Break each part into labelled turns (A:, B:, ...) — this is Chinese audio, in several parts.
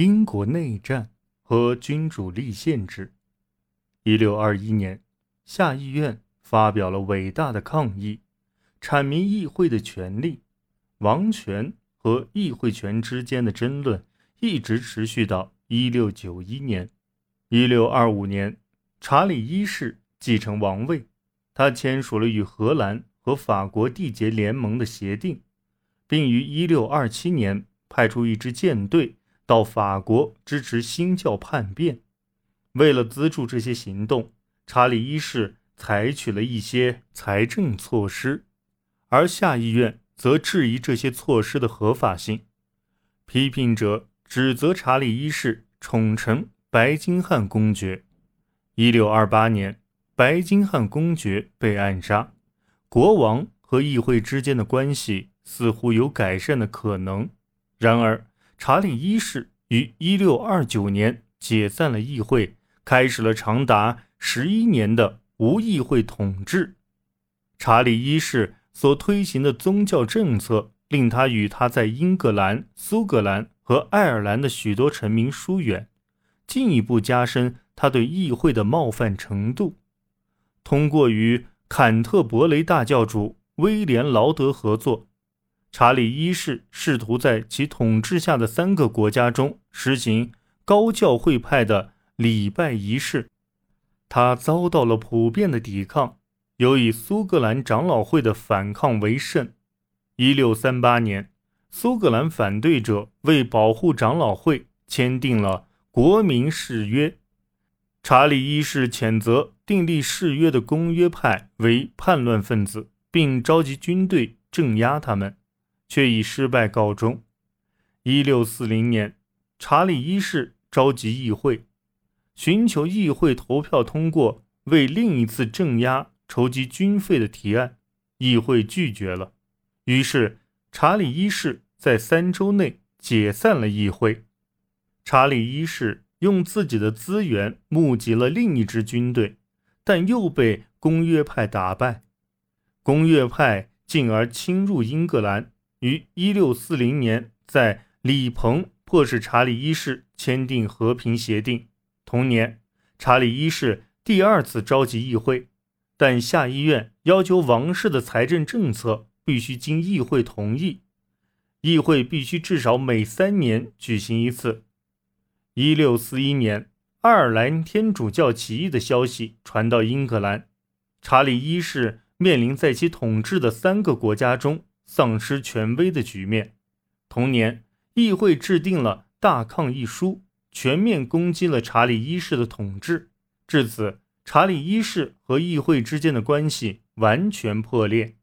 A: 英国内战和君主立宪制。一六二一年，下议院发表了伟大的抗议，阐明议会的权利。王权和议会权之间的争论一直持续到一六九一年。一六二五年，查理一世继承王位，他签署了与荷兰和法国缔结联盟的协定，并于一六二七年派出一支舰队。到法国支持新教叛变，为了资助这些行动，查理一世采取了一些财政措施，而下议院则质疑这些措施的合法性。批评者指责查理一世宠臣白金汉公爵。一六二八年，白金汉公爵被暗杀，国王和议会之间的关系似乎有改善的可能。然而，查理一世于一六二九年解散了议会，开始了长达十一年的无议会统治。查理一世所推行的宗教政策，令他与他在英格兰、苏格兰和爱尔兰的许多臣民疏远，进一步加深他对议会的冒犯程度。通过与坎特伯雷大教主威廉·劳德合作。查理一世试图在其统治下的三个国家中实行高教会派的礼拜仪式，他遭到了普遍的抵抗，有以苏格兰长老会的反抗为甚。一六三八年，苏格兰反对者为保护长老会签订了国民誓约，查理一世谴责订立誓约的公约派为叛乱分子，并召集军队镇压他们。却以失败告终。一六四零年，查理一世召集议会，寻求议会投票通过为另一次镇压筹集军费的提案，议会拒绝了。于是，查理一世在三周内解散了议会。查理一世用自己的资源募集了另一支军队，但又被公约派打败。公约派进而侵入英格兰。于一六四零年，在里彭迫使查理一世签订和平协定。同年，查理一世第二次召集议会，但下议院要求王室的财政政策必须经议会同意，议会必须至少每三年举行一次。一六四一年，爱尔兰天主教起义的消息传到英格兰，查理一世面临在其统治的三个国家中。丧失权威的局面。同年，议会制定了《大抗议书》，全面攻击了查理一世的统治。至此，查理一世和议会之间的关系完全破裂。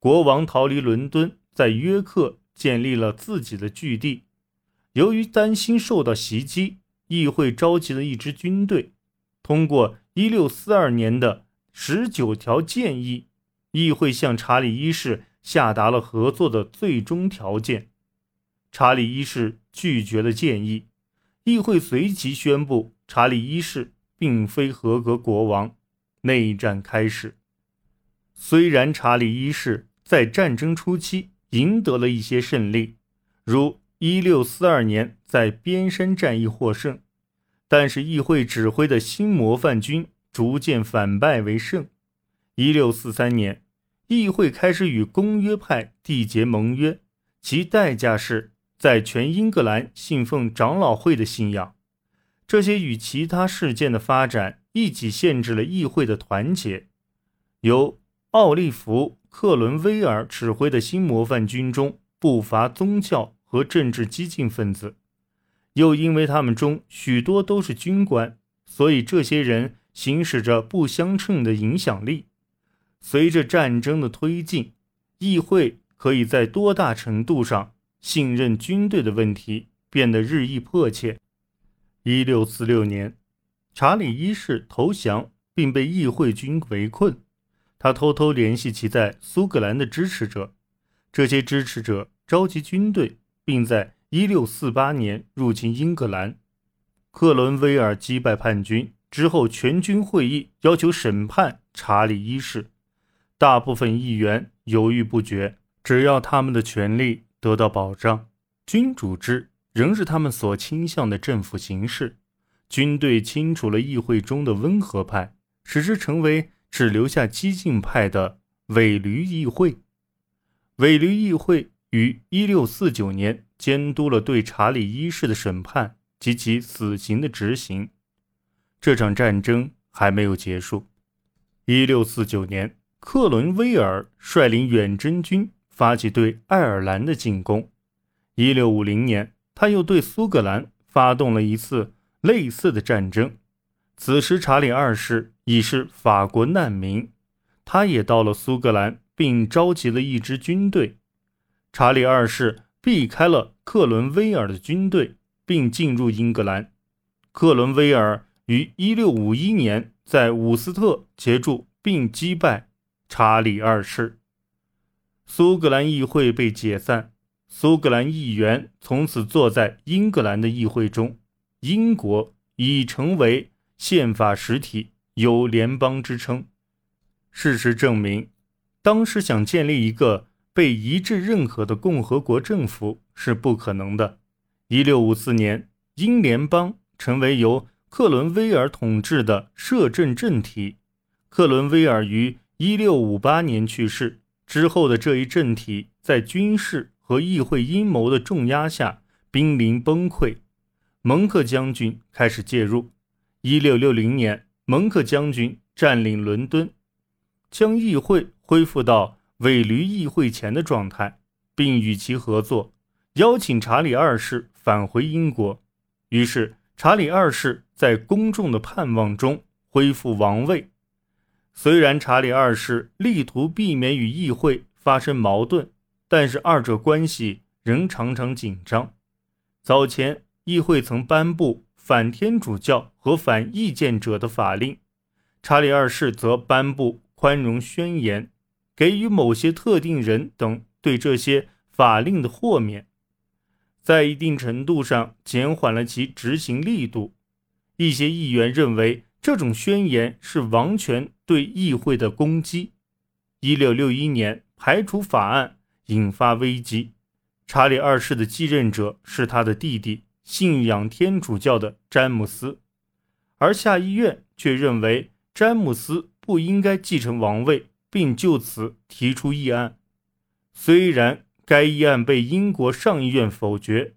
A: 国王逃离伦敦，在约克建立了自己的据地。由于担心受到袭击，议会召集了一支军队，通过1642年的十九条建议，议会向查理一世。下达了合作的最终条件，查理一世拒绝了建议，议会随即宣布查理一世并非合格国王，内战开始。虽然查理一世在战争初期赢得了一些胜利，如1642年在边山战役获胜，但是议会指挥的新模范军逐渐反败为胜。1643年。议会开始与公约派缔结盟约，其代价是在全英格兰信奉长老会的信仰。这些与其他事件的发展一起限制了议会的团结。由奥利弗·克伦威尔指挥的新模范军中不乏宗教和政治激进分子，又因为他们中许多都是军官，所以这些人行使着不相称的影响力。随着战争的推进，议会可以在多大程度上信任军队的问题变得日益迫切。一六四六年，查理一世投降并被议会军围困，他偷偷联系其在苏格兰的支持者，这些支持者召集军队，并在一六四八年入侵英格兰。克伦威尔击败叛军之后，全军会议要求审判查理一世。大部分议员犹豫不决，只要他们的权利得到保障，君主制仍是他们所倾向的政府形式。军队清除了议会中的温和派，使之成为只留下激进派的伪驴议会。伪驴议会于1649年监督了对查理一世的审判及其死刑的执行。这场战争还没有结束。1649年，克伦威尔率领远征军发起对爱尔兰的进攻。1650年，他又对苏格兰发动了一次类似的战争。此时，查理二世已是法国难民，他也到了苏格兰。并召集了一支军队。查理二世避开了克伦威尔的军队，并进入英格兰。克伦威尔于1651年在伍斯特协助并击败查理二世。苏格兰议会被解散，苏格兰议员从此坐在英格兰的议会中。英国已成为宪法实体，有联邦之称。事实证明。当时想建立一个被一致认可的共和国政府是不可能的。一六五四年，英联邦成为由克伦威尔统治的摄政政体。克伦威尔于一六五八年去世之后的这一政体，在军事和议会阴谋的重压下濒临崩溃。蒙克将军开始介入。一六六零年，蒙克将军占领伦敦，将议会。恢复到伪驴议会前的状态，并与其合作，邀请查理二世返回英国。于是，查理二世在公众的盼望中恢复王位。虽然查理二世力图避免与议会发生矛盾，但是二者关系仍常常紧张。早前，议会曾颁布反天主教和反异见者的法令，查理二世则颁布宽容宣言。给予某些特定人等对这些法令的豁免，在一定程度上减缓了其执行力度。一些议员认为这种宣言是王权对议会的攻击。一六六一年排除法案引发危机，查理二世的继任者是他的弟弟，信仰天主教的詹姆斯，而下议院却认为詹姆斯不应该继承王位。并就此提出议案。虽然该议案被英国上议院否决，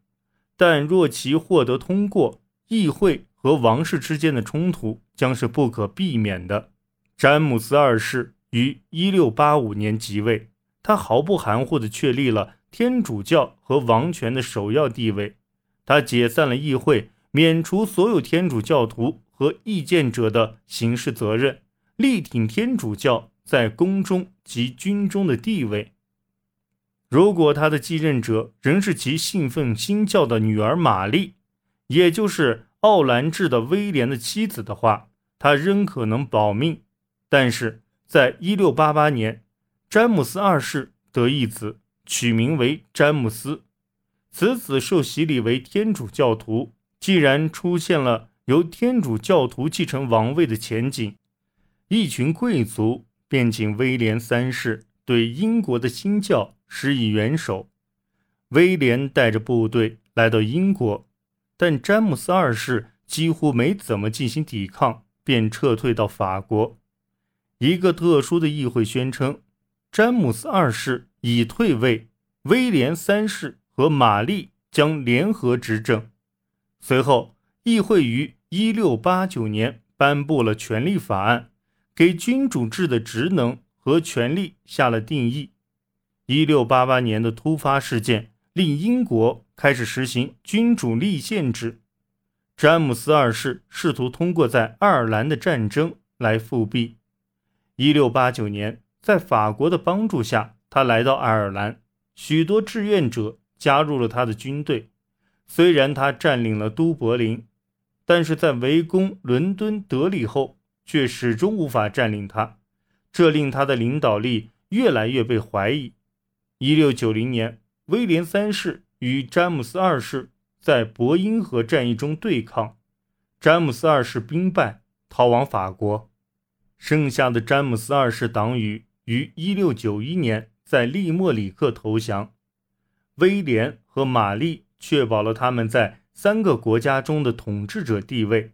A: 但若其获得通过，议会和王室之间的冲突将是不可避免的。詹姆斯二世于1685年即位，他毫不含糊地确立了天主教和王权的首要地位。他解散了议会，免除所有天主教徒和意见者的刑事责任，力挺天主教。在宫中及军中的地位。如果他的继任者仍是其信奉新教的女儿玛丽，也就是奥兰治的威廉的妻子的话，他仍可能保命。但是，在一六八八年，詹姆斯二世得一子，取名为詹姆斯。此子受洗礼为天主教徒。既然出现了由天主教徒继承王位的前景，一群贵族。便请威廉三世对英国的新教施以援手。威廉带着部队来到英国，但詹姆斯二世几乎没怎么进行抵抗，便撤退到法国。一个特殊的议会宣称，詹姆斯二世已退位，威廉三世和玛丽将联合执政。随后，议会于1689年颁布了权力法案。给君主制的职能和权力下了定义。一六八八年的突发事件令英国开始实行君主立宪制。詹姆斯二世试图通过在爱尔兰的战争来复辟。一六八九年，在法国的帮助下，他来到爱尔兰，许多志愿者加入了他的军队。虽然他占领了都柏林，但是在围攻伦敦德里后。却始终无法占领它，这令他的领导力越来越被怀疑。一六九零年，威廉三世与詹姆斯二世在伯英河战役中对抗，詹姆斯二世兵败，逃往法国。剩下的詹姆斯二世党羽于一六九一年在利莫里克投降。威廉和玛丽确保了他们在三个国家中的统治者地位。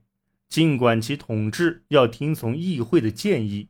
A: 尽管其统治要听从议会的建议，